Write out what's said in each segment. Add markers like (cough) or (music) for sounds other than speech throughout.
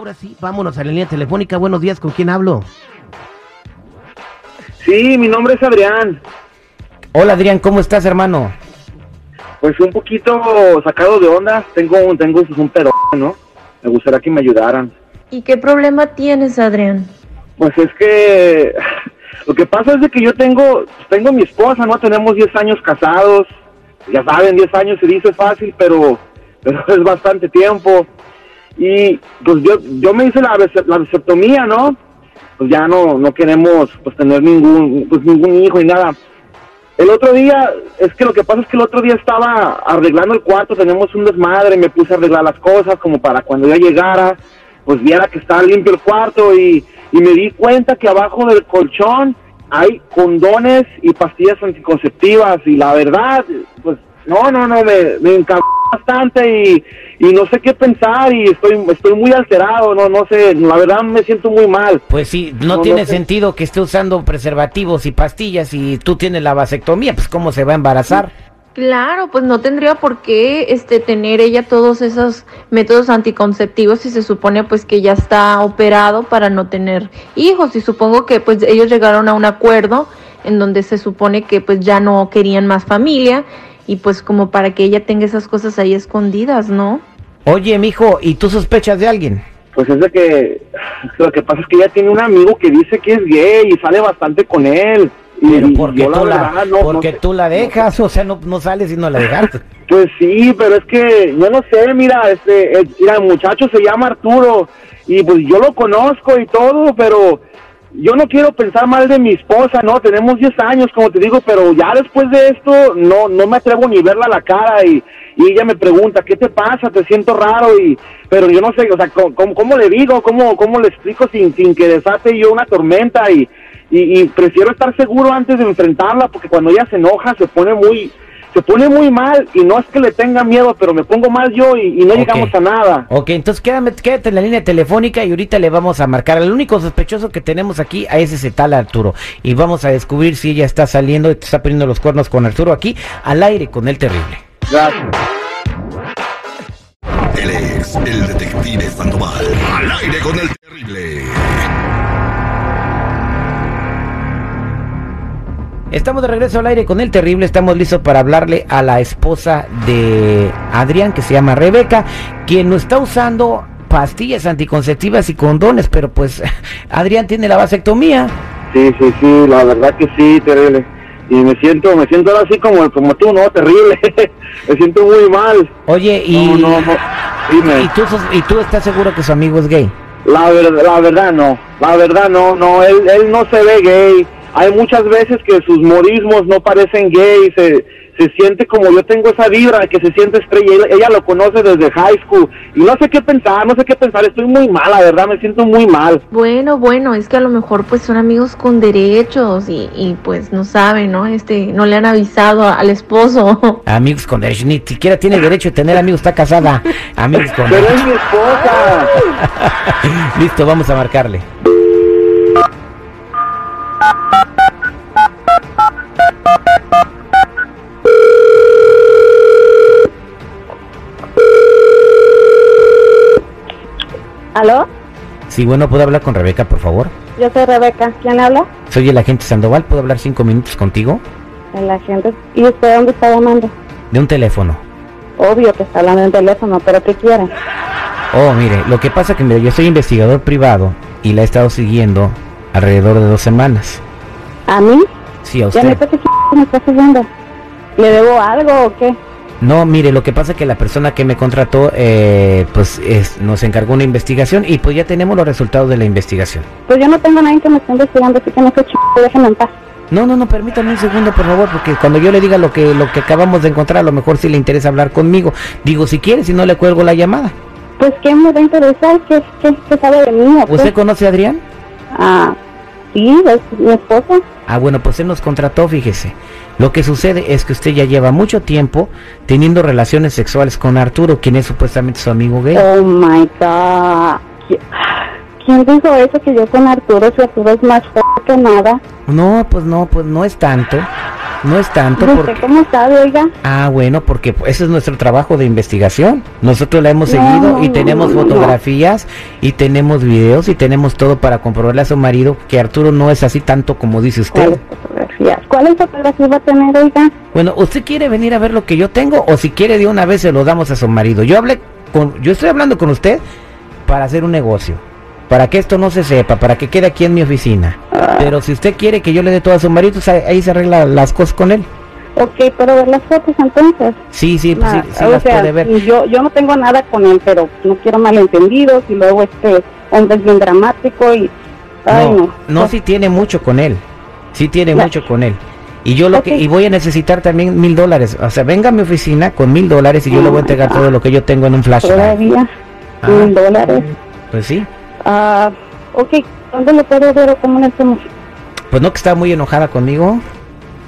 Ahora sí, vámonos a la línea telefónica. Buenos días, ¿con quién hablo? Sí, mi nombre es Adrián. Hola Adrián, ¿cómo estás, hermano? Pues un poquito sacado de onda. Tengo, tengo un pedo, ¿no? Me gustaría que me ayudaran. ¿Y qué problema tienes, Adrián? Pues es que (laughs) lo que pasa es de que yo tengo, tengo mi esposa, ¿no? Tenemos 10 años casados. Ya saben, 10 años se dice fácil, pero, pero (laughs) es bastante tiempo. Y pues yo, yo me hice la, la vasectomía, ¿no? Pues ya no, no queremos pues tener ningún, pues ningún hijo ni nada. El otro día, es que lo que pasa es que el otro día estaba arreglando el cuarto, tenemos un desmadre, me puse a arreglar las cosas como para cuando ya llegara, pues viera que estaba limpio el cuarto y, y me di cuenta que abajo del colchón hay condones y pastillas anticonceptivas y la verdad, pues no, no, no, me, me bastante y, y no sé qué pensar y estoy estoy muy alterado, no no sé, la verdad me siento muy mal. Pues sí, no, No, tiene no sé. sentido que esté usando preservativos y pastillas y tú tienes la vasectomía, pues cómo se va a embarazar. Claro, pues no tendría por qué este tener ella todos esos métodos anticonceptivos si se supone pues que ya está operado para no tener hijos y supongo que pues ellos llegaron a un acuerdo en donde se supone que pues ya no querían más familia y pues como para que ella tenga esas cosas ahí escondidas, ¿no? Oye, mijo, ¿y tú sospechas de alguien? Pues es de que lo que pasa es que ella tiene un amigo que dice que es gay y sale bastante con él. Y, Pero porque, tú, la, verdad no- porque no sé. tú la dejas, o sea, no, no sales y no la dejas. (laughs) Pues sí, pero es que yo no sé, mira, este, el, mira, el muchacho se llama Arturo y pues yo lo conozco y todo, pero yo no quiero pensar mal de mi esposa, no, tenemos 10 años, como te digo, pero ya después de esto no no me atrevo ni verla a la cara y, y ella me pregunta, ¿qué te pasa? Te siento raro y pero yo no sé, o sea, ¿cómo, cómo- le digo? ¿Cómo, ¿Cómo le explico sin, sin que desate yo una tormenta? Y, y prefiero estar seguro antes de enfrentarla porque cuando ella se enoja se pone muy se pone muy mal y no es que le tenga miedo, pero me pongo mal yo y, y no llegamos a nada. Ok, entonces quédame, quédate en la línea telefónica y ahorita le vamos a marcar. El único sospechoso que tenemos aquí a ese ese tal Arturo. Y vamos a descubrir si ella está saliendo y te está poniendo los cuernos con Arturo aquí al aire con el terrible. Gracias. Él es el detective Sandoval. Al aire con el terrible. Estamos de regreso al aire con el terrible. Estamos listos para hablarle a la esposa de Adrián, que se llama Rebeca, quien no está usando pastillas anticonceptivas y condones, pero pues (laughs) Adrián tiene la vasectomía. Sí, sí, sí, la verdad que sí, terrible. Y me siento, me siento ahora así como, como tú, ¿no? Terrible. (laughs) me siento muy mal. Oye, y, No, no, no. Dime. y, tú, sos- y tú estás seguro que su amigo es gay. La, ver- la verdad no, la verdad no, no, él, él no se ve gay. Hay muchas veces que sus modismos no parecen gay, se, se siente como yo tengo esa vibra que se siente estrella. Ella, ella lo conoce desde high school y no sé qué pensar, no sé qué pensar. Estoy muy mal, la verdad, me siento muy mal. Bueno, bueno, es que a lo mejor pues son amigos con derechos y, y pues no saben, ¿no? Este, no le han avisado al esposo. (laughs) Amigos con derecho, ni siquiera tiene derecho de tener amigos, está casada. Amigos con Pero es mi esposa. (laughs) Listo, vamos a marcarle. ¿Aló? Sí, bueno, ¿puedo hablar con Rebeca, por favor? Yo soy Rebeca. ¿Quién habla? Soy el agente Sandoval, ¿puedo hablar cinco minutos contigo? El agente. ¿Y usted dónde está llamando? De un teléfono. Obvio que está hablando en teléfono, pero ¿qué quiere? Oh, mire, lo que pasa que mire, yo soy investigador privado y la he estado siguiendo alrededor de dos semanas. ¿A mí? Sí, a ¿Ya me usted. me está haciendo? ¿Le debo algo o qué? No, mire, lo que pasa que la persona que me contrató, eh, pues es- nos encargó una investigación y pues ya tenemos los resultados de la investigación. Pues yo no tengo a nadie que me esté investigando, así que no sé ch... déjenme en paz. No, no, no, permítame un segundo, por favor, porque cuando yo le diga lo que lo que acabamos de encontrar, a lo mejor sí le interesa hablar conmigo. Digo, si quiere, si no le cuelgo la llamada. Pues ¿qué me va a interesar? ¿Qué, qué, qué sabe de mí? ¿Usted conoce a Adrián? Ah, sí, es mi esposa. Ah, bueno, pues él nos contrató, fíjese. Lo que sucede es que usted ya lleva mucho tiempo teniendo relaciones sexuales con Arturo, quien es supuestamente su amigo gay. Oh my god. ¿Qui- ¿Quién dijo eso? Que yo con Arturo, si Arturo es más fuerte que nada. No, pues no, pues no es tanto. No es tanto ¿Y porque... cómo sabe, oiga? Ah, bueno, porque ese es nuestro trabajo de investigación. Nosotros la hemos No, seguido y no, tenemos no, no. fotografías y tenemos videos y tenemos todo para comprobarle a su marido que Arturo no es así tanto como dice usted. ¿Cuáles fotografías? ¿Cuáles fotografías va a tener, oiga? Bueno, ¿usted quiere venir a ver lo que yo tengo o si quiere de una vez se lo damos a su marido? Yo hablé con, yo estoy hablando con usted para hacer un negocio, para que esto no se sepa, para que quede aquí en mi oficina. Ah. Pero si usted quiere que yo le dé todo a su marido, pues ahí- se arregla las cosas con él. Ok, pero ver las fotos entonces. Sí, sí, pues, Ah, sí, sí las sea, puede ver. Yo, yo no tengo nada con él, pero no quiero malentendidos y luego este hombre es bien dramático y... Ay, no, no. no, sí tiene mucho con él. Sí tiene mucho con él. Y yo lo que y voy a necesitar también mil dólares. O sea, venga a mi oficina con mil dólares y yo le voy a entregar Ah. todo lo que yo tengo en un flash. Todavía, Ah. mil dólares. Pues sí. Ah, ok, ¿dónde lo puedo ver o cómo le hacemos? Pues no que está muy enojada conmigo.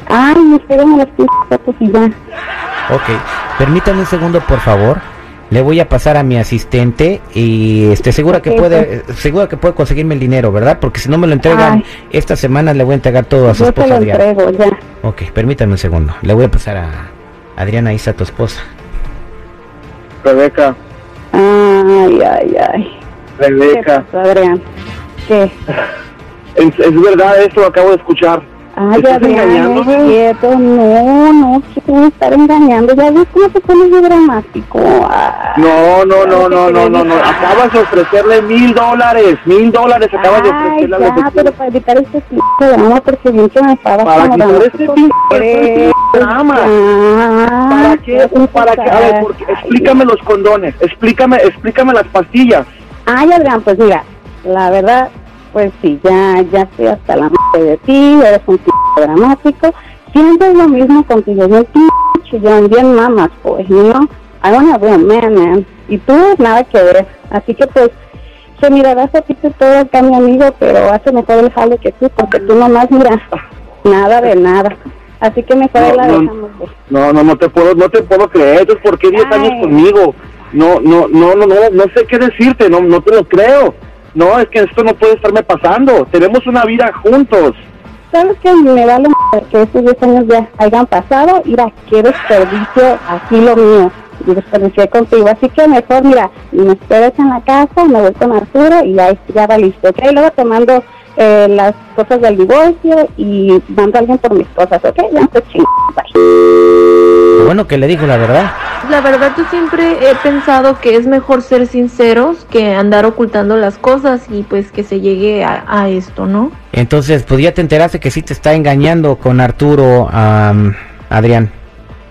Ay, me espérame las fotos y ya. Ok, permítame un segundo, por favor. Le voy a pasar a mi asistente y esté segura que puede, eh, segura que puede conseguirme el dinero, ¿verdad? Porque si no me lo entregan Ay. esta semana le voy a entregar todo a su Yo te esposa lo Adriana. entrego ya. Ok, permítame un segundo. Le voy a pasar a Adriana, está tu esposa. Rebeca, Ay, ay, ay. ¿Qué Rebeca, Adrián? ¿Qué? es, es verdad esto, acabo de escuchar. Ay, ¿Estás Adrián, engañándome? es quieto. No, no, estar engañando. Ya ves cómo te pones de dramático. No, no, no, no, no, no, no. Acabas de ofrecerle mil dólares, mil dólares acabas de ofrecerle a ya, la pero para evitar este tipo de drama, porque me estabas Para como quitar este de drama. Ah, ¿Para qué? ¿Para qué? A ver, porque, explícame los condones, explícame, explícame las pastillas. Ay, Adrián, pues mira, la verdad, pues sí, ya, ya estoy hasta la madre de ti, eres un tipo dramático. Siempre es lo mismo contigo, yo bien mamas, pues, ¿no? I wanna be a man, man. Y tú, nada que ver. Así que pues, se mirarás a ti que todo acá, mi amigo, pero hace mejor el jale que tú, porque tú nomás, mira, nada de nada. Así que mejor No, la no. dejamos. pues. No, no, no te puedo, no te puedo creer. Entonces, ¿por qué 10 Ay. años conmigo? No, no, no, no, no, no sé qué decirte, no, no te lo creo. No, es que esto no puede estarme pasando. Tenemos una vida juntos. ¿Sabes qué? Me vale que estos 10 años ya hayan pasado. Mira, qué desperdicio aquí lo mío. Y desperdicié contigo. Así que mejor, mira, me esperas en la casa, me voy con Arturo y ya, ya va listo. ¿ok? Luego te mando eh, las cosas del divorcio y mando a alguien por mis cosas, ¿ok? Ya. Bye. Bueno, que le dijo la verdad. La verdad yo siempre he pensado que es mejor ser sinceros que andar ocultando las cosas y pues que se llegue a, a esto, ¿no? Entonces, pues ya te enteraste que sí te está engañando con Arturo, am, Adrián.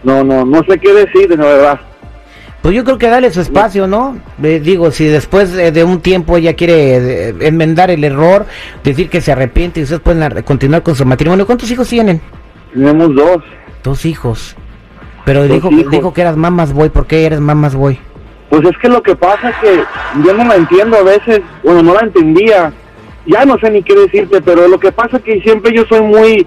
No, no, no sé qué decir, de verdad. Pues yo creo que dale su espacio, ¿no? Eh, digo, si después eh, de un tiempo ella quiere eh, enmendar el error, decir que se arrepiente y ustedes pueden ar- continuar con su matrimonio. ¿Cuántos hijos tienen? Tenemos dos. Dos hijos. Pero Dos dijo, que- hijos. dijo que eras mamas boy. ¿Por qué eres mamas boy? Pues es que lo que pasa es que yo no la entiendo a veces, bueno, no la entendía. Ya no sé ni qué decirte, pero lo que pasa es que siempre yo soy muy,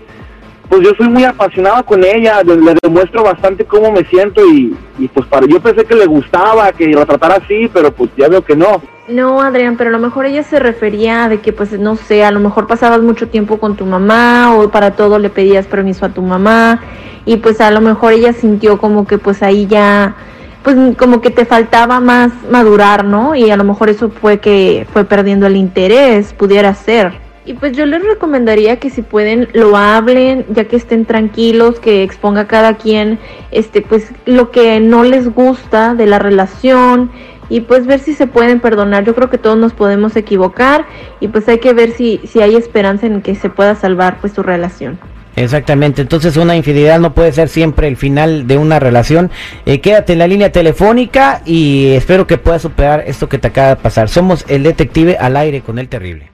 pues yo soy muy apasionado con ella, le, le demuestro bastante cómo me siento y, y pues para yo pensé que le gustaba, que la tratara así, pero pues ya veo que no. No, Adrián, pero a lo mejor ella se refería de que, pues, no sé, a lo mejor pasabas mucho tiempo con tu mamá o para todo le pedías permiso a tu mamá y pues a lo mejor ella sintió como que pues ahí ya, pues como que te faltaba más madurar, ¿no? Y a lo mejor eso fue que fue perdiendo el interés, pudiera ser. Y pues yo les recomendaría que si pueden lo hablen, ya que estén tranquilos, que exponga cada quien este pues lo que no les gusta de la relación y pues ver si se pueden perdonar. Yo creo que todos nos podemos equivocar y pues hay que ver si si hay esperanza en que se pueda salvar pues su relación. Exactamente, entonces una infidelidad no puede ser siempre el final de una relación. Eh, quédate en la línea telefónica y espero que puedas superar esto que te acaba de pasar. Somos el detective al aire con el terrible.